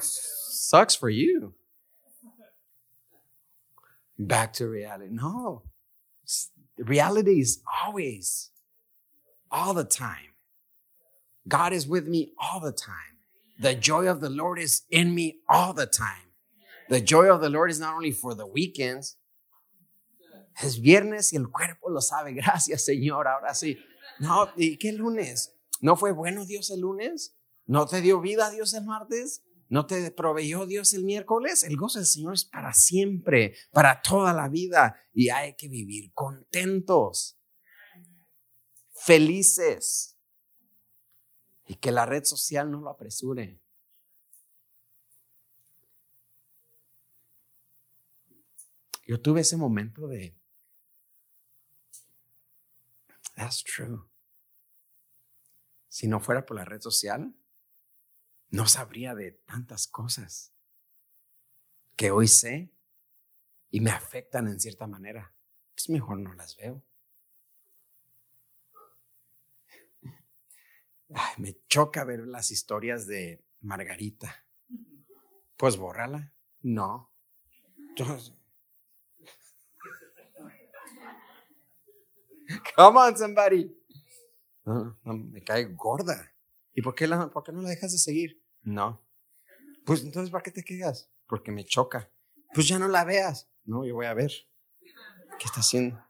sucks for you. Back to reality. No, reality is always, all the time. God is with me all the time. The joy of the Lord is in me all the time. The joy of the Lord is not only for the weekends. Es viernes y el cuerpo lo sabe. [LAUGHS] Gracias, Señor. Ahora sí, No, ¿y qué lunes? ¿No fue bueno Dios el lunes? ¿No te dio vida Dios el martes? ¿No te proveyó Dios el miércoles? El gozo del Señor es para siempre, para toda la vida y hay que vivir contentos, felices y que la red social no lo apresure. Yo tuve ese momento de, that's true. Si no fuera por la red social, no sabría de tantas cosas que hoy sé y me afectan en cierta manera. Pues mejor no las veo. me choca ver las historias de Margarita. Pues bórrala. No. [LAUGHS] Come on, somebody. No, me cae gorda. ¿Y por qué, la, por qué no la dejas de seguir? No. Pues entonces, ¿para qué te quedas? Porque me choca. Pues ya no la veas. No, yo voy a ver. ¿Qué está haciendo?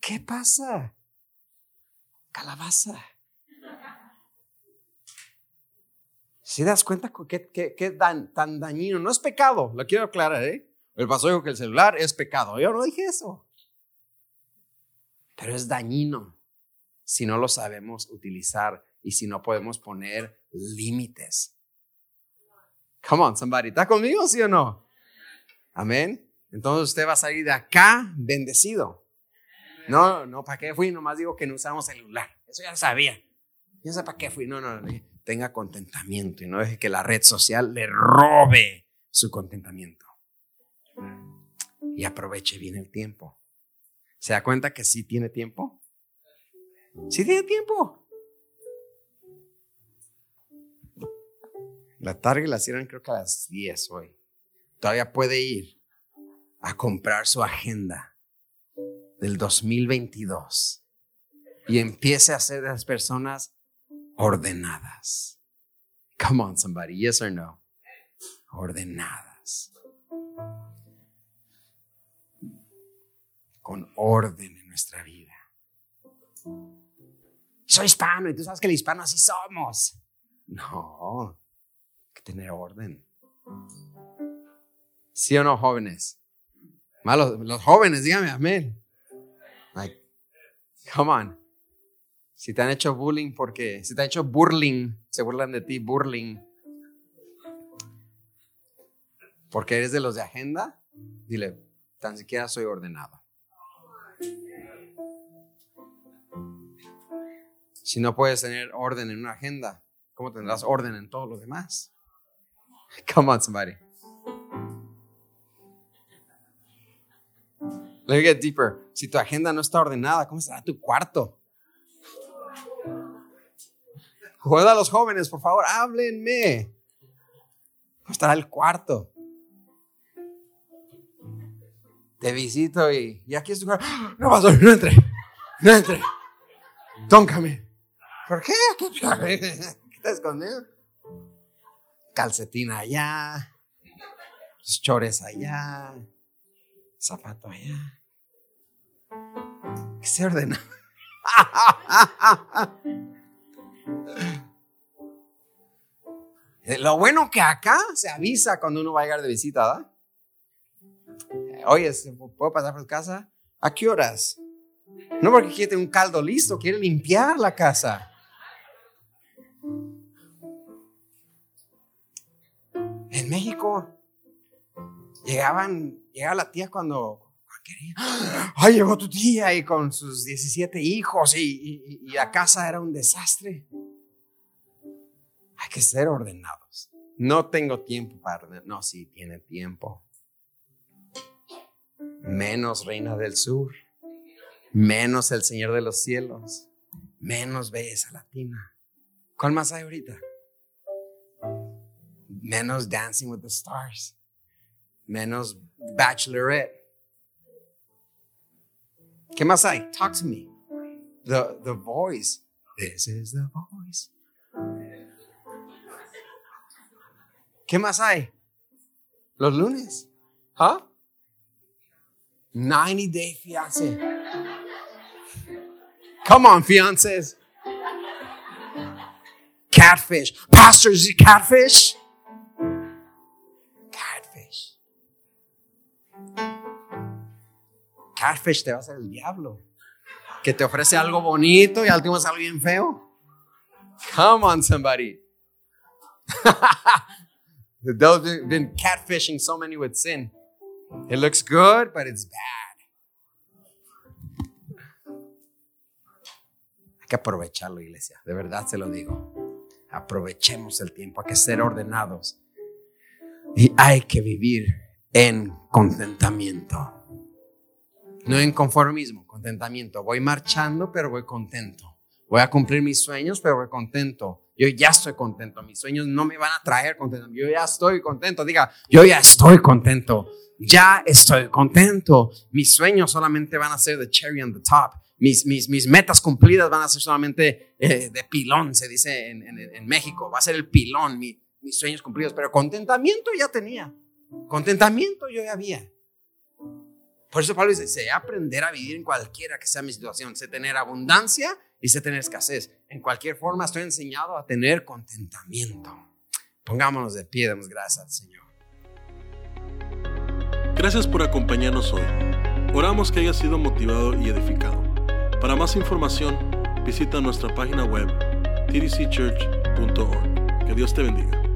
¿Qué pasa? Calabaza. Si das cuenta tan, tan dañino, no es pecado, lo quiero aclarar, ¿eh? El pastor dijo que el celular es pecado. Yo no dije eso pero es dañino si no lo sabemos utilizar y si no podemos poner límites. Come on, somebody. ¿Está conmigo, sí o no? Amén. Entonces usted va a salir de acá bendecido. No, no, ¿para qué fui? Nomás digo que no usamos celular. Eso ya lo sabía. Ya sé para qué fui. No, no, no. Tenga contentamiento y no deje que la red social le robe su contentamiento. Y aproveche bien el tiempo. ¿Se da cuenta que sí tiene tiempo? Sí tiene tiempo. La tarde la cierran creo que a las 10 hoy. Todavía puede ir a comprar su agenda del 2022 y empiece a ser las personas ordenadas. Come on, somebody, yes or no? Ordenadas. Con orden en nuestra vida. Soy hispano y tú sabes que el hispano así somos. No, hay que tener orden. ¿Sí o no, jóvenes? Malos, los jóvenes, dígame amén. Like, come on. Si te han hecho bullying, porque si te han hecho burling, se burlan de ti, burling. Porque eres de los de agenda, dile, tan siquiera soy ordenado. Si no puedes tener orden en una agenda, ¿cómo tendrás orden en todo lo demás? [LAUGHS] Come on, somebody. Let me get deeper. Si tu agenda no está ordenada, ¿cómo estará tu cuarto? Juega a los jóvenes, por favor, háblenme. ¿Cómo estará el cuarto? Te visito y, y aquí es tu cuarto. No pasó, no entre, no entre. Tóncame. ¿Por qué? ¿Qué, [LAUGHS] estás escondido? Calcetín allá, chores allá, zapato allá. ¿Qué se ordena? [LAUGHS] Lo bueno que acá se avisa cuando uno va a llegar de visita, ¿verdad? Oye, ¿puedo pasar por casa? ¿A qué horas? No porque quiere un caldo listo, quiere limpiar la casa. México llegaban, llegaba la tía cuando. [GASPS] ¡Ay, llegó tu tía! Y con sus 17 hijos y, y la casa era un desastre. Hay que ser ordenados. No tengo tiempo para ordenar. No, sí, tiene tiempo. Menos Reina del Sur. Menos El Señor de los Cielos. Menos Belleza Latina. ¿Cuál más hay ahorita? Menos Dancing with the Stars, menos Bachelorette. ¿Qué más hay? Talk to me. The, the voice. This is the voice. ¿Qué más hay? Los lunes. Huh? 90 Day Fiance. Come on, fiancés. Catfish. Pastors? Catfish. Catfish te va a hacer el diablo. Que te ofrece algo bonito y al último es algo bien feo. Come on, somebody. [LAUGHS] the devil's been catfishing so many with sin. It looks good, but it's bad. Hay que aprovecharlo, iglesia. De verdad se lo digo. Aprovechemos el tiempo. Hay que ser ordenados. Y hay que vivir en contentamiento. No en conformismo, contentamiento. Voy marchando, pero voy contento. Voy a cumplir mis sueños, pero voy contento. Yo ya estoy contento. Mis sueños no me van a traer contento. Yo ya estoy contento. Diga, yo ya estoy contento. Ya estoy contento. Mis sueños solamente van a ser de cherry on the top. Mis, mis, mis metas cumplidas van a ser solamente eh, de pilón, se dice en, en, en, México. Va a ser el pilón, mi, mis sueños cumplidos. Pero contentamiento ya tenía. Contentamiento yo ya había. Por eso Pablo dice, sé aprender a vivir en cualquiera que sea mi situación. Sé tener abundancia y sé tener escasez. En cualquier forma estoy enseñado a tener contentamiento. Pongámonos de pie, damos gracias al Señor. Gracias por acompañarnos hoy. Oramos que haya sido motivado y edificado. Para más información, visita nuestra página web tdcchurch.org. Que Dios te bendiga.